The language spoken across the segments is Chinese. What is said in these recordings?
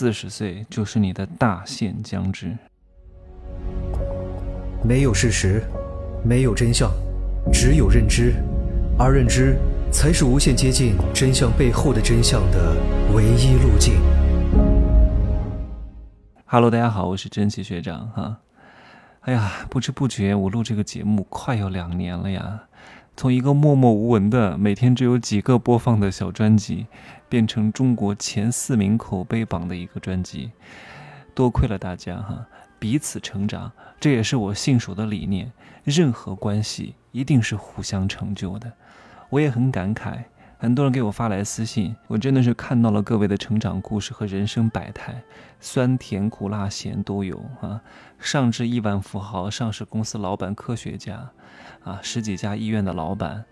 四十岁就是你的大限将至。没有事实，没有真相，只有认知，而认知才是无限接近真相背后的真相的唯一路径。Hello，大家好，我是真奇学长哈。哎呀，不知不觉我录这个节目快要两年了呀。从一个默默无闻的、每天只有几个播放的小专辑，变成中国前四名口碑榜的一个专辑，多亏了大家哈，彼此成长，这也是我信守的理念。任何关系一定是互相成就的，我也很感慨。很多人给我发来私信，我真的是看到了各位的成长故事和人生百态，酸甜苦辣咸都有啊。上至亿万富豪、上市公司老板、科学家，啊，十几家医院的老板，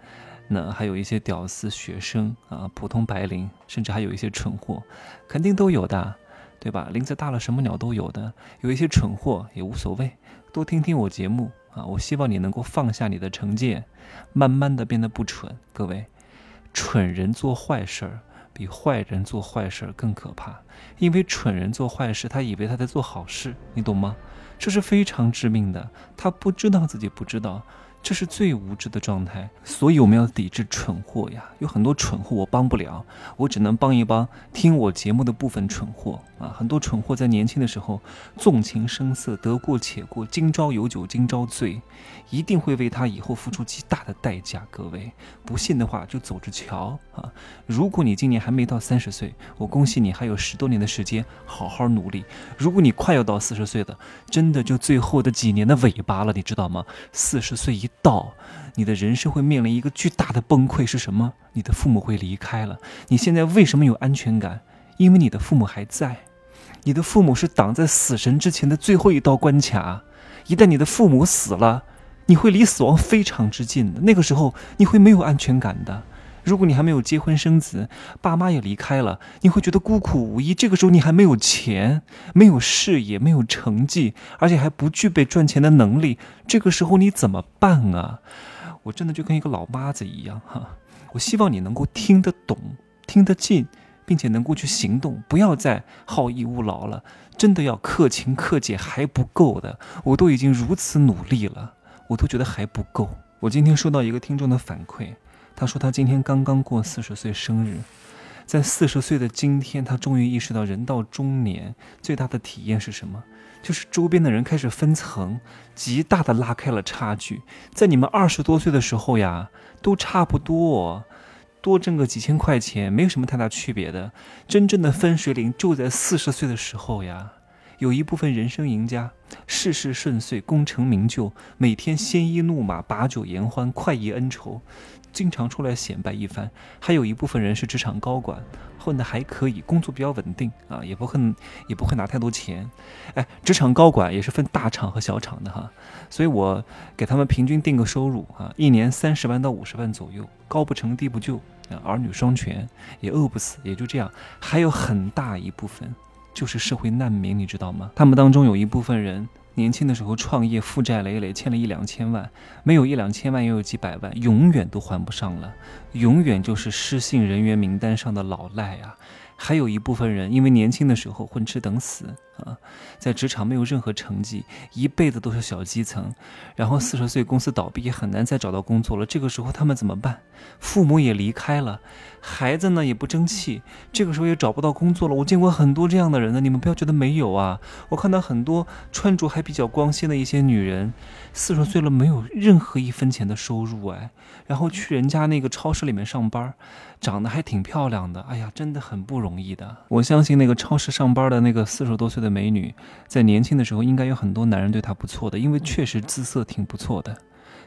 那还有一些屌丝学生啊，普通白领，甚至还有一些蠢货，肯定都有的，对吧？林子大了，什么鸟都有的。有一些蠢货也无所谓，多听听我节目啊。我希望你能够放下你的成见，慢慢的变得不蠢，各位。蠢人做坏事儿比坏人做坏事儿更可怕，因为蠢人做坏事，他以为他在做好事，你懂吗？这是非常致命的，他不知道自己不知道。这是最无知的状态，所以我们要抵制蠢货呀！有很多蠢货我帮不了，我只能帮一帮听我节目的部分蠢货啊！很多蠢货在年轻的时候纵情声色，得过且过，今朝有酒今朝醉，一定会为他以后付出极大的代价。各位不信的话就走着瞧啊！如果你今年还没到三十岁，我恭喜你还有十多年的时间好好努力；如果你快要到四十岁的，真的就最后的几年的尾巴了，你知道吗？四十岁一。到你的人生会面临一个巨大的崩溃是什么？你的父母会离开了。你现在为什么有安全感？因为你的父母还在。你的父母是挡在死神之前的最后一道关卡。一旦你的父母死了，你会离死亡非常之近的。那个时候你会没有安全感的。如果你还没有结婚生子，爸妈也离开了，你会觉得孤苦无依。这个时候你还没有钱，没有事业，没有成绩，而且还不具备赚钱的能力。这个时候你怎么办啊？我真的就跟一个老妈子一样哈。我希望你能够听得懂、听得进，并且能够去行动，不要再好逸恶劳了。真的要克勤克俭还不够的，我都已经如此努力了，我都觉得还不够。我今天收到一个听众的反馈。他说他今天刚刚过四十岁生日，在四十岁的今天，他终于意识到人到中年最大的体验是什么？就是周边的人开始分层，极大的拉开了差距。在你们二十多岁的时候呀，都差不多，多挣个几千块钱，没有什么太大区别的。真正的分水岭就在四十岁的时候呀。有一部分人生赢家，事事顺遂，功成名就，每天鲜衣怒马，把酒言欢，快意恩仇，经常出来显摆一番。还有一部分人是职场高管，混得还可以，工作比较稳定啊，也不会也不会拿太多钱。哎，职场高管也是分大厂和小厂的哈，所以我给他们平均定个收入啊，一年三十万到五十万左右，高不成低不就，儿女双全，也饿不死，也就这样。还有很大一部分。就是社会难民，你知道吗？他们当中有一部分人年轻的时候创业，负债累累，欠了一两千万，没有一两千万也有几百万，永远都还不上了，永远就是失信人员名单上的老赖啊。还有一部分人因为年轻的时候混吃等死。啊，在职场没有任何成绩，一辈子都是小基层，然后四十岁公司倒闭，也很难再找到工作了。这个时候他们怎么办？父母也离开了，孩子呢也不争气，这个时候也找不到工作了。我见过很多这样的人呢，你们不要觉得没有啊。我看到很多穿着还比较光鲜的一些女人，四十岁了没有任何一分钱的收入，哎，然后去人家那个超市里面上班，长得还挺漂亮的。哎呀，真的很不容易的。我相信那个超市上班的那个四十多岁的。美女在年轻的时候应该有很多男人对她不错的，因为确实姿色挺不错的。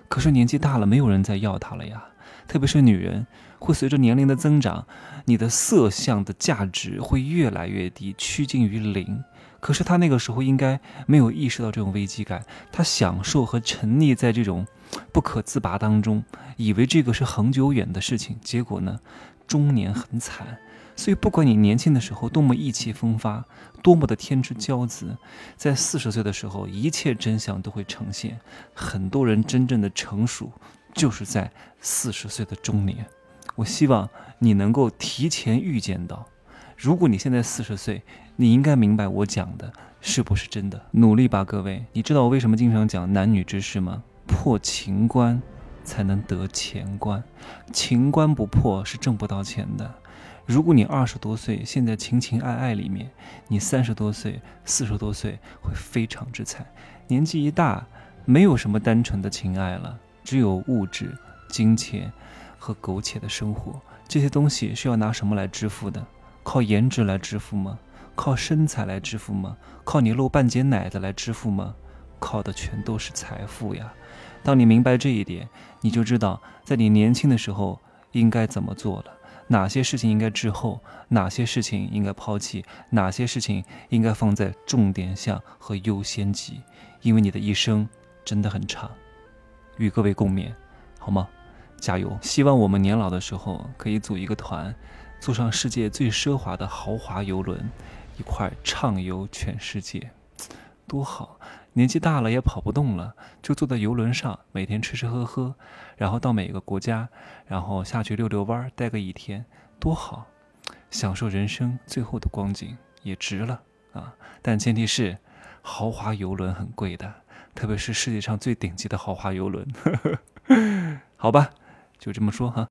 可是年纪大了，没有人再要她了呀。特别是女人，会随着年龄的增长，你的色相的价值会越来越低，趋近于零。可是她那个时候应该没有意识到这种危机感，她享受和沉溺在这种不可自拔当中，以为这个是恒久远的事情。结果呢，中年很惨。所以，不管你年轻的时候多么意气风发，多么的天之骄子，在四十岁的时候，一切真相都会呈现。很多人真正的成熟，就是在四十岁的中年。我希望你能够提前预见到，如果你现在四十岁，你应该明白我讲的是不是真的。努力吧，各位！你知道我为什么经常讲男女之事吗？破情关才能得钱关，情关不破是挣不到钱的。如果你二十多岁，现在情情爱爱里面，你三十多岁、四十多岁会非常之惨。年纪一大，没有什么单纯的情爱了，只有物质、金钱和苟且的生活。这些东西是要拿什么来支付的？靠颜值来支付吗？靠身材来支付吗？靠你露半截奶子来支付吗？靠的全都是财富呀！当你明白这一点，你就知道在你年轻的时候应该怎么做了。哪些事情应该滞后，哪些事情应该抛弃，哪些事情应该放在重点项和优先级？因为你的一生真的很长，与各位共勉，好吗？加油！希望我们年老的时候可以组一个团，坐上世界最奢华的豪华游轮，一块畅游全世界，多好！年纪大了也跑不动了，就坐在游轮上，每天吃吃喝喝，然后到每个国家，然后下去溜溜弯，待个一天，多好！享受人生最后的光景也值了啊！但前提是，豪华游轮很贵的，特别是世界上最顶级的豪华游轮。好吧，就这么说哈。